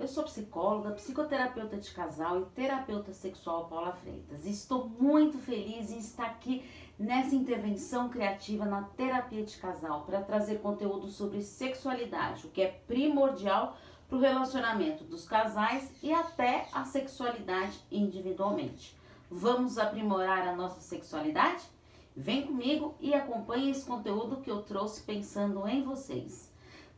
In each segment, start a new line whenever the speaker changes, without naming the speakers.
Eu sou psicóloga, psicoterapeuta de casal e terapeuta sexual Paula Freitas. Estou muito feliz em estar aqui nessa intervenção criativa na terapia de casal para trazer conteúdo sobre sexualidade, o que é primordial para o relacionamento dos casais e até a sexualidade individualmente. Vamos aprimorar a nossa sexualidade? Vem comigo e acompanhe esse conteúdo que eu trouxe pensando em vocês.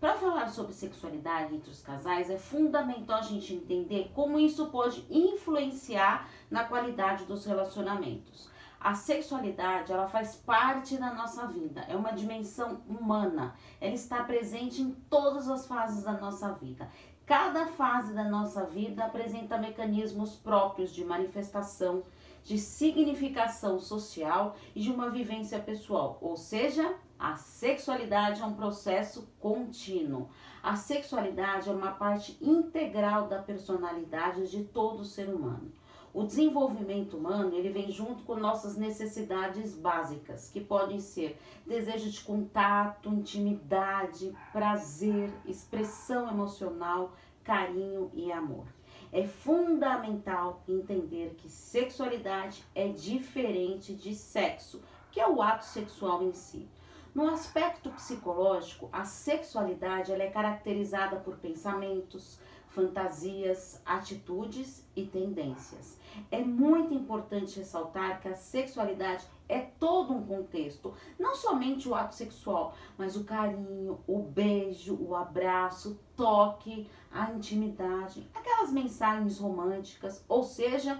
Para falar sobre sexualidade entre os casais, é fundamental a gente entender como isso pode influenciar na qualidade dos relacionamentos. A sexualidade, ela faz parte da nossa vida, é uma dimensão humana. Ela está presente em todas as fases da nossa vida. Cada fase da nossa vida apresenta mecanismos próprios de manifestação, de significação social e de uma vivência pessoal, ou seja, a sexualidade é um processo contínuo. A sexualidade é uma parte integral da personalidade de todo ser humano. O desenvolvimento humano, ele vem junto com nossas necessidades básicas, que podem ser desejo de contato, intimidade, prazer, expressão emocional, carinho e amor. É fundamental entender que sexualidade é diferente de sexo, que é o ato sexual em si. No aspecto psicológico, a sexualidade é caracterizada por pensamentos, fantasias, atitudes e tendências. É muito importante ressaltar que a sexualidade é todo um contexto, não somente o ato sexual, mas o carinho, o beijo, o abraço, toque, a intimidade, aquelas mensagens românticas, ou seja,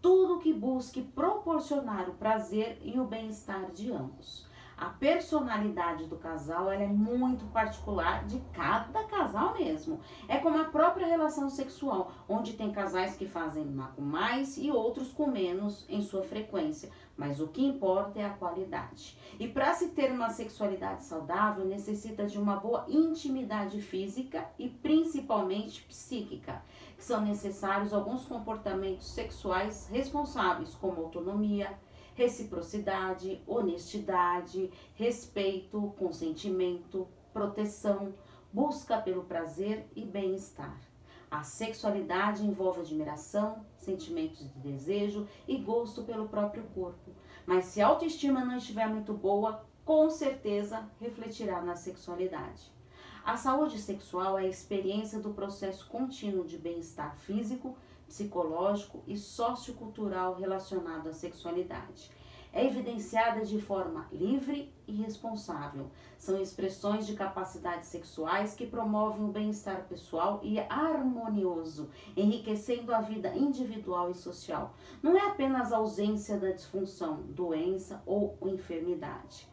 tudo que busque proporcionar o prazer e o bem-estar de ambos. A personalidade do casal ela é muito particular de cada casal mesmo. É como a própria relação sexual, onde tem casais que fazem com mais e outros com menos em sua frequência. Mas o que importa é a qualidade. E para se ter uma sexualidade saudável, necessita de uma boa intimidade física e principalmente psíquica, que são necessários alguns comportamentos sexuais responsáveis, como autonomia, reciprocidade, honestidade, respeito, consentimento, proteção, busca pelo prazer e bem-estar. A sexualidade envolve admiração, sentimentos de desejo e gosto pelo próprio corpo. Mas se a autoestima não estiver muito boa, com certeza refletirá na sexualidade. A saúde sexual é a experiência do processo contínuo de bem-estar físico, psicológico e sociocultural relacionado à sexualidade. É evidenciada de forma livre e responsável. São expressões de capacidades sexuais que promovem o bem-estar pessoal e harmonioso, enriquecendo a vida individual e social. Não é apenas a ausência da disfunção, doença ou enfermidade.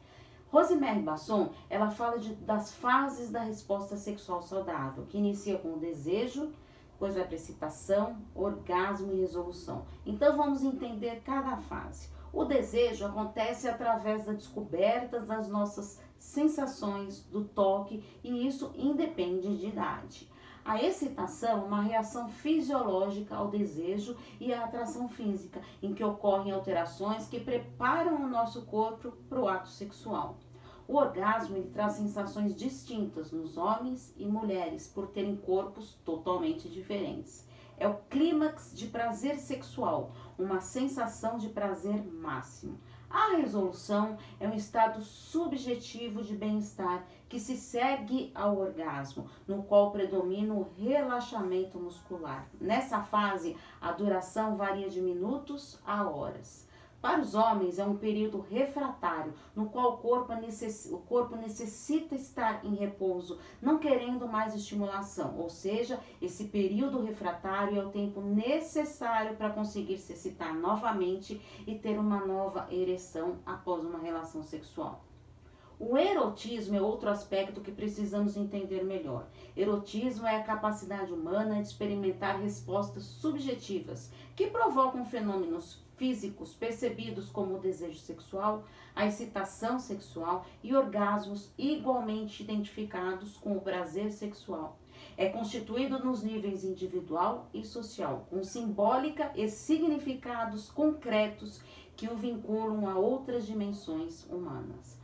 Rosemary Basson, ela fala de, das fases da resposta sexual saudável, que inicia com o desejo, depois vai para excitação, orgasmo e resolução. Então vamos entender cada fase. O desejo acontece através da descoberta das nossas sensações, do toque, e isso independe de idade. A excitação é uma reação fisiológica ao desejo e à atração física, em que ocorrem alterações que preparam o nosso corpo para o ato sexual. O orgasmo ele traz sensações distintas nos homens e mulheres por terem corpos totalmente diferentes. É o clímax de prazer sexual, uma sensação de prazer máximo. A resolução é um estado subjetivo de bem-estar que se segue ao orgasmo, no qual predomina o relaxamento muscular. Nessa fase, a duração varia de minutos a horas. Para os homens, é um período refratário, no qual o corpo, necess... o corpo necessita estar em repouso, não querendo mais estimulação. Ou seja, esse período refratário é o tempo necessário para conseguir se excitar novamente e ter uma nova ereção após uma relação sexual. O erotismo é outro aspecto que precisamos entender melhor. Erotismo é a capacidade humana de experimentar respostas subjetivas que provocam fenômenos físicos percebidos como o desejo sexual, a excitação sexual e orgasmos igualmente identificados com o prazer sexual. É constituído nos níveis individual e social, com simbólica e significados concretos que o vinculam a outras dimensões humanas.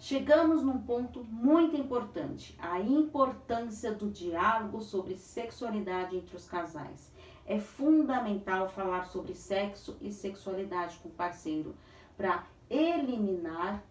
Chegamos num ponto muito importante, a importância do diálogo sobre sexualidade entre os casais. É fundamental falar sobre sexo e sexualidade com o parceiro para eliminar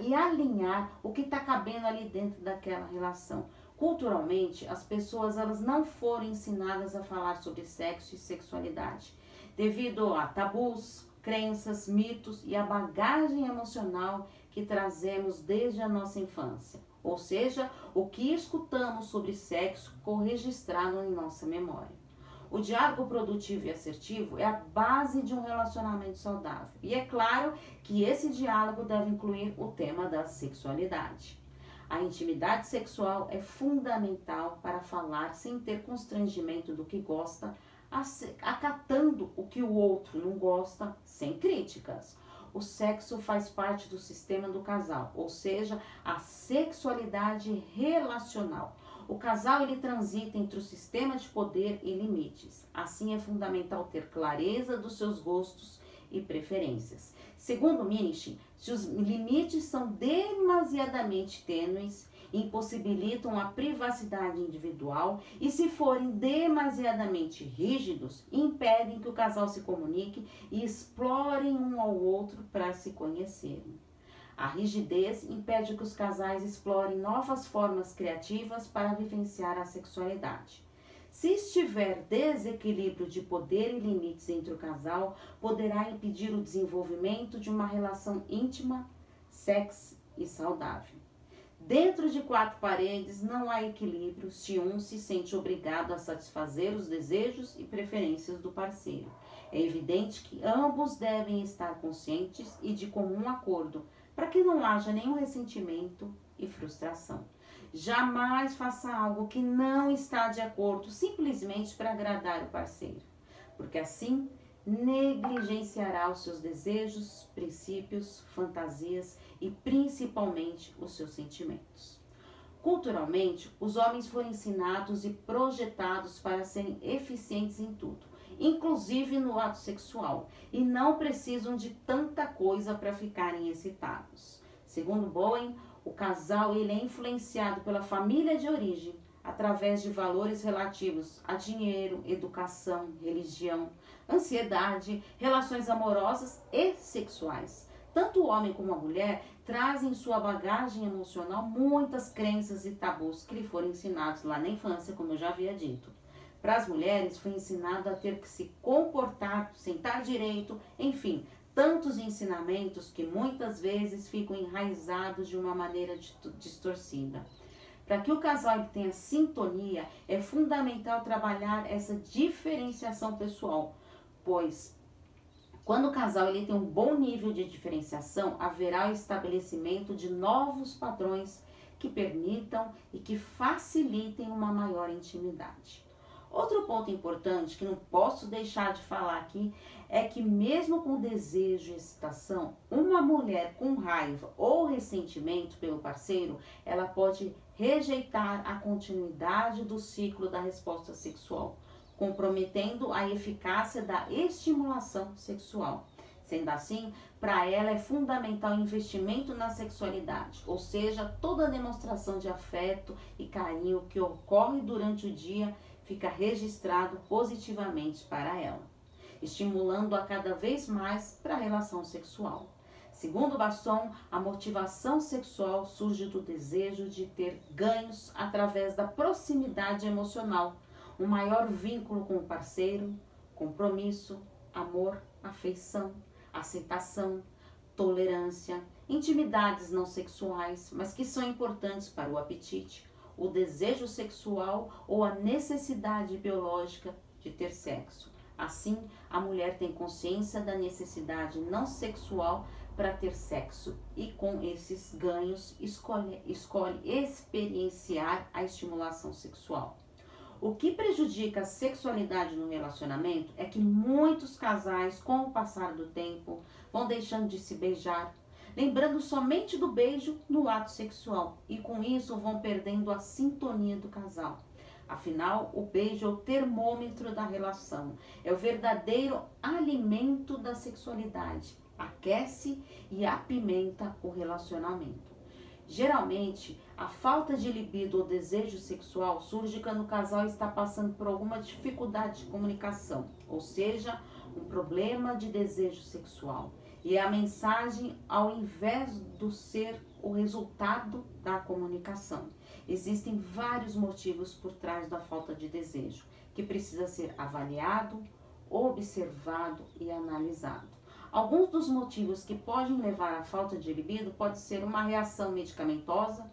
e alinhar o que está cabendo ali dentro daquela relação. Culturalmente, as pessoas elas não foram ensinadas a falar sobre sexo e sexualidade, devido a tabus, crenças, mitos e a bagagem emocional que trazemos desde a nossa infância, ou seja, o que escutamos sobre sexo corregistrado em nossa memória. O diálogo produtivo e assertivo é a base de um relacionamento saudável. E é claro que esse diálogo deve incluir o tema da sexualidade. A intimidade sexual é fundamental para falar sem ter constrangimento do que gosta, acatando o que o outro não gosta, sem críticas o sexo faz parte do sistema do casal, ou seja, a sexualidade relacional. O casal ele transita entre o sistema de poder e limites. Assim é fundamental ter clareza dos seus gostos e preferências. Segundo Minichin, se os limites são demasiadamente tênues, impossibilitam a privacidade individual e, se forem demasiadamente rígidos, impedem que o casal se comunique e explorem um ao outro para se conhecerem. A rigidez impede que os casais explorem novas formas criativas para vivenciar a sexualidade. Se estiver desequilíbrio de poder e limites entre o casal, poderá impedir o desenvolvimento de uma relação íntima, sexy e saudável. Dentro de quatro paredes não há equilíbrio se um se sente obrigado a satisfazer os desejos e preferências do parceiro. É evidente que ambos devem estar conscientes e de comum acordo para que não haja nenhum ressentimento e frustração. Jamais faça algo que não está de acordo simplesmente para agradar o parceiro, porque assim negligenciará os seus desejos, princípios, fantasias e principalmente os seus sentimentos. Culturalmente, os homens foram ensinados e projetados para serem eficientes em tudo, inclusive no ato sexual, e não precisam de tanta coisa para ficarem excitados. Segundo Bowen, o casal ele é influenciado pela família de origem através de valores relativos a dinheiro, educação, religião, ansiedade, relações amorosas e sexuais. Tanto o homem como a mulher trazem em sua bagagem emocional muitas crenças e tabus que lhe foram ensinados lá na infância, como eu já havia dito. Para as mulheres foi ensinado a ter que se comportar, sentar direito, enfim, tantos ensinamentos que muitas vezes ficam enraizados de uma maneira distorcida. Para que o casal tenha sintonia, é fundamental trabalhar essa diferenciação pessoal, pois quando o casal ele tem um bom nível de diferenciação, haverá o estabelecimento de novos padrões que permitam e que facilitem uma maior intimidade. Outro ponto importante que não posso deixar de falar aqui é que, mesmo com desejo e excitação, uma mulher com raiva ou ressentimento pelo parceiro, ela pode rejeitar a continuidade do ciclo da resposta sexual, comprometendo a eficácia da estimulação sexual. Sendo assim, para ela é fundamental o investimento na sexualidade, ou seja, toda demonstração de afeto e carinho que ocorre durante o dia fica registrado positivamente para ela, estimulando-a cada vez mais para a relação sexual. Segundo Basson, a motivação sexual surge do desejo de ter ganhos através da proximidade emocional, um maior vínculo com o parceiro, compromisso, amor, afeição, aceitação, tolerância, intimidades não sexuais, mas que são importantes para o apetite, o desejo sexual ou a necessidade biológica de ter sexo. Assim, a mulher tem consciência da necessidade não sexual para ter sexo e com esses ganhos escolhe, escolhe experienciar a estimulação sexual. O que prejudica a sexualidade no relacionamento é que muitos casais, com o passar do tempo, vão deixando de se beijar, lembrando somente do beijo no ato sexual e com isso vão perdendo a sintonia do casal. Afinal, o beijo é o termômetro da relação, é o verdadeiro alimento da sexualidade aquece e apimenta o relacionamento. Geralmente, a falta de libido ou desejo sexual surge quando o casal está passando por alguma dificuldade de comunicação, ou seja, um problema de desejo sexual. E a mensagem, ao invés do ser o resultado da comunicação. Existem vários motivos por trás da falta de desejo, que precisa ser avaliado, observado e analisado. Alguns dos motivos que podem levar à falta de libido pode ser uma reação medicamentosa,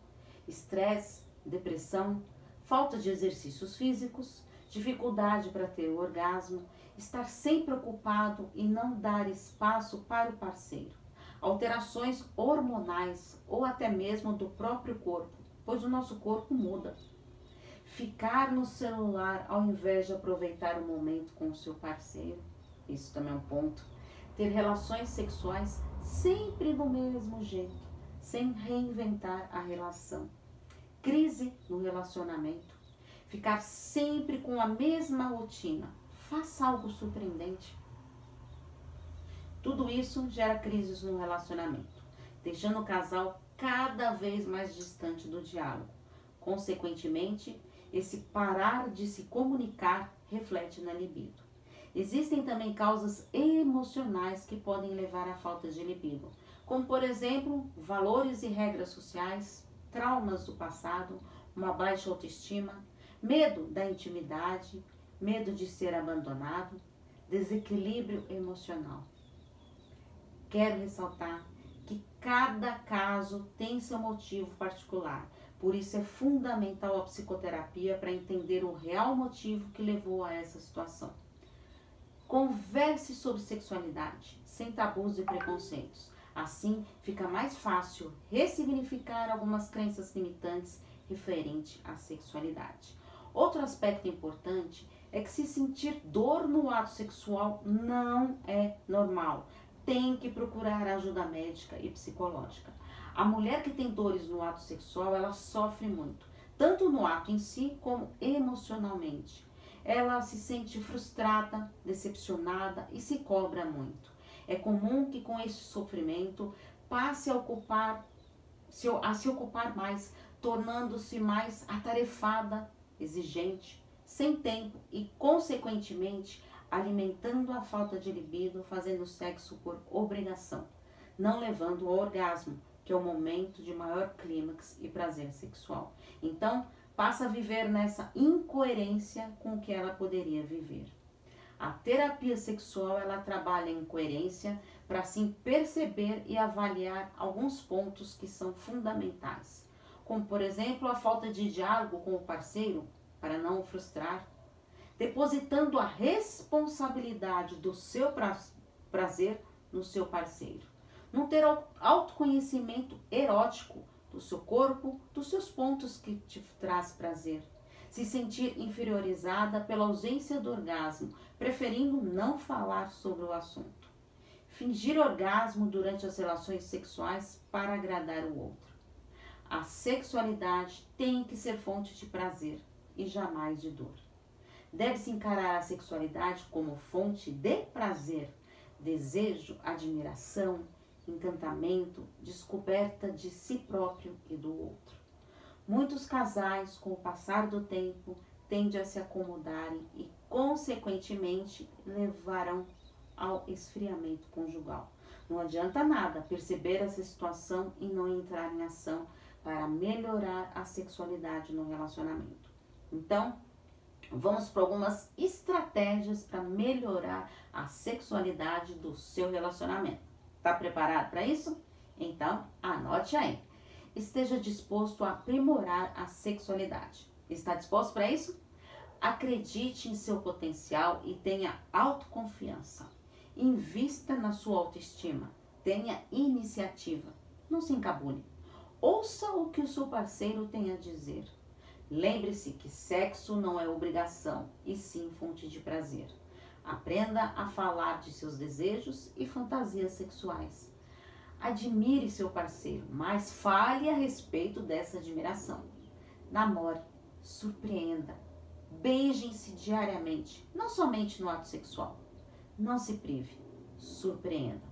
estresse, depressão, falta de exercícios físicos, dificuldade para ter o orgasmo, estar sempre ocupado e não dar espaço para o parceiro, alterações hormonais ou até mesmo do próprio corpo, pois o nosso corpo muda. Ficar no celular ao invés de aproveitar o momento com o seu parceiro, isso também é um ponto ter relações sexuais sempre do mesmo jeito, sem reinventar a relação. Crise no relacionamento, ficar sempre com a mesma rotina. Faça algo surpreendente. Tudo isso gera crises no relacionamento, deixando o casal cada vez mais distante do diálogo. Consequentemente, esse parar de se comunicar reflete na libido. Existem também causas emocionais que podem levar à falta de libido, como por exemplo, valores e regras sociais, traumas do passado, uma baixa autoestima, medo da intimidade, medo de ser abandonado, desequilíbrio emocional. Quero ressaltar que cada caso tem seu motivo particular, por isso é fundamental a psicoterapia para entender o real motivo que levou a essa situação. Converse sobre sexualidade, sem tabus e preconceitos. Assim, fica mais fácil ressignificar algumas crenças limitantes referente à sexualidade. Outro aspecto importante é que se sentir dor no ato sexual não é normal. Tem que procurar ajuda médica e psicológica. A mulher que tem dores no ato sexual, ela sofre muito, tanto no ato em si como emocionalmente ela se sente frustrada, decepcionada e se cobra muito. É comum que com esse sofrimento passe a ocupar a se ocupar mais, tornando-se mais atarefada, exigente, sem tempo e consequentemente alimentando a falta de libido, fazendo sexo por obrigação, não levando ao orgasmo, que é o momento de maior clímax e prazer sexual. Então, passa a viver nessa incoerência com que ela poderia viver. A terapia sexual ela trabalha em coerência para assim perceber e avaliar alguns pontos que são fundamentais, como por exemplo a falta de diálogo com o parceiro para não o frustrar, depositando a responsabilidade do seu prazer no seu parceiro, não ter autoconhecimento erótico do seu corpo, dos seus pontos que te traz prazer. Se sentir inferiorizada pela ausência do orgasmo, preferindo não falar sobre o assunto. Fingir orgasmo durante as relações sexuais para agradar o outro. A sexualidade tem que ser fonte de prazer e jamais de dor. Deve-se encarar a sexualidade como fonte de prazer, desejo, admiração, encantamento, descoberta de si próprio e do outro. Muitos casais, com o passar do tempo, tendem a se acomodarem e, consequentemente, levarão ao esfriamento conjugal. Não adianta nada perceber essa situação e não entrar em ação para melhorar a sexualidade no relacionamento. Então, vamos para algumas estratégias para melhorar a sexualidade do seu relacionamento. Está preparado para isso? Então, anote aí. Esteja disposto a aprimorar a sexualidade. Está disposto para isso? Acredite em seu potencial e tenha autoconfiança. Invista na sua autoestima. Tenha iniciativa. Não se encabule. Ouça o que o seu parceiro tem a dizer. Lembre-se que sexo não é obrigação, e sim fonte de prazer. Aprenda a falar de seus desejos e fantasias sexuais. Admire seu parceiro, mas fale a respeito dessa admiração. Namore, surpreenda, beijem-se diariamente, não somente no ato sexual. Não se prive, surpreenda.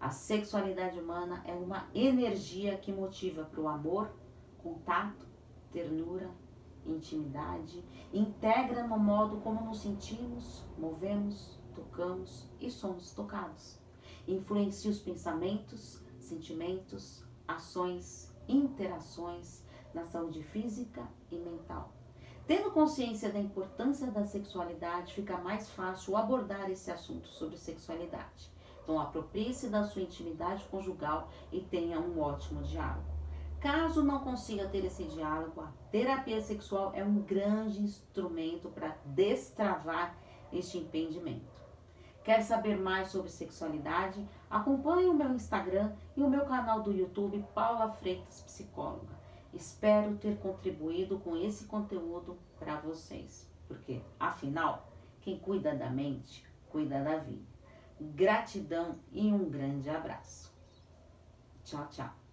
A sexualidade humana é uma energia que motiva para o amor, contato, ternura, intimidade, integra no modo como nos sentimos, movemos, tocamos e somos tocados. Influencia os pensamentos, sentimentos, ações, interações na saúde física e mental. Tendo consciência da importância da sexualidade, fica mais fácil abordar esse assunto sobre sexualidade. Então, aproprie-se da sua intimidade conjugal e tenha um ótimo diálogo. Caso não consiga ter esse diálogo, a terapia sexual é um grande instrumento para destravar este impedimento. Quer saber mais sobre sexualidade? Acompanhe o meu Instagram e o meu canal do YouTube Paula Freitas Psicóloga. Espero ter contribuído com esse conteúdo para vocês, porque afinal, quem cuida da mente, cuida da vida. Gratidão e um grande abraço. Tchau, tchau.